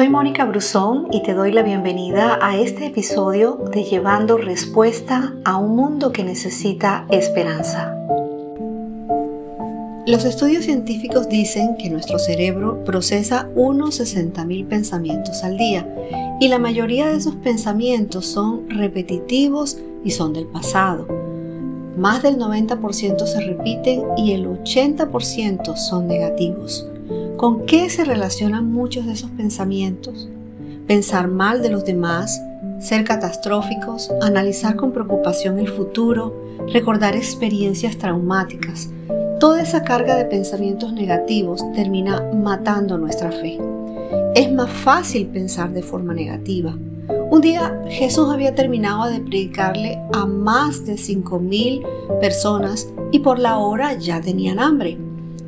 Soy Mónica Brusón y te doy la bienvenida a este episodio de Llevando Respuesta a un mundo que necesita esperanza. Los estudios científicos dicen que nuestro cerebro procesa unos 60.000 pensamientos al día y la mayoría de esos pensamientos son repetitivos y son del pasado. Más del 90% se repiten y el 80% son negativos. ¿Con qué se relacionan muchos de esos pensamientos? Pensar mal de los demás, ser catastróficos, analizar con preocupación el futuro, recordar experiencias traumáticas. Toda esa carga de pensamientos negativos termina matando nuestra fe. Es más fácil pensar de forma negativa. Un día Jesús había terminado de predicarle a más de 5.000 personas y por la hora ya tenían hambre.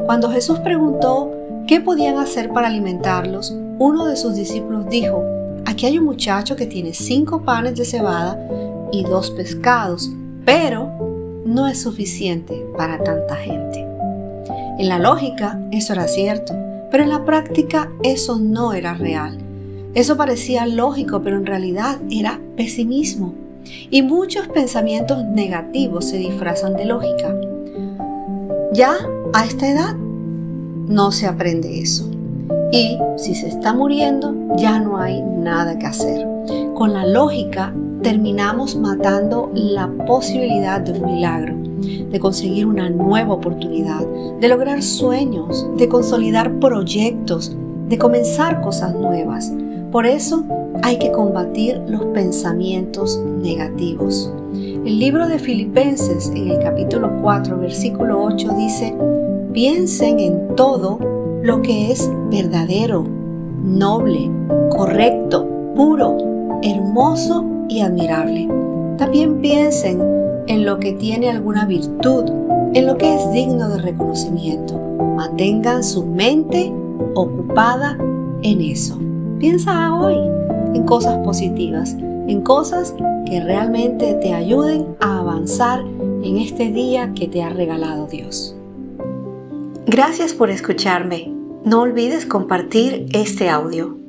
Cuando Jesús preguntó ¿Qué podían hacer para alimentarlos? Uno de sus discípulos dijo, aquí hay un muchacho que tiene cinco panes de cebada y dos pescados, pero no es suficiente para tanta gente. En la lógica eso era cierto, pero en la práctica eso no era real. Eso parecía lógico, pero en realidad era pesimismo. Y muchos pensamientos negativos se disfrazan de lógica. Ya a esta edad no se aprende eso. Y si se está muriendo, ya no hay nada que hacer. Con la lógica terminamos matando la posibilidad de un milagro, de conseguir una nueva oportunidad, de lograr sueños, de consolidar proyectos, de comenzar cosas nuevas. Por eso hay que combatir los pensamientos negativos. El libro de Filipenses en el capítulo 4, versículo 8 dice, piensen en todo lo que es verdadero, noble, correcto, puro, hermoso y admirable. También piensen en lo que tiene alguna virtud, en lo que es digno de reconocimiento. Mantengan su mente ocupada en eso. Piensa hoy en cosas positivas, en cosas que realmente te ayuden a avanzar en este día que te ha regalado Dios. Gracias por escucharme. No olvides compartir este audio.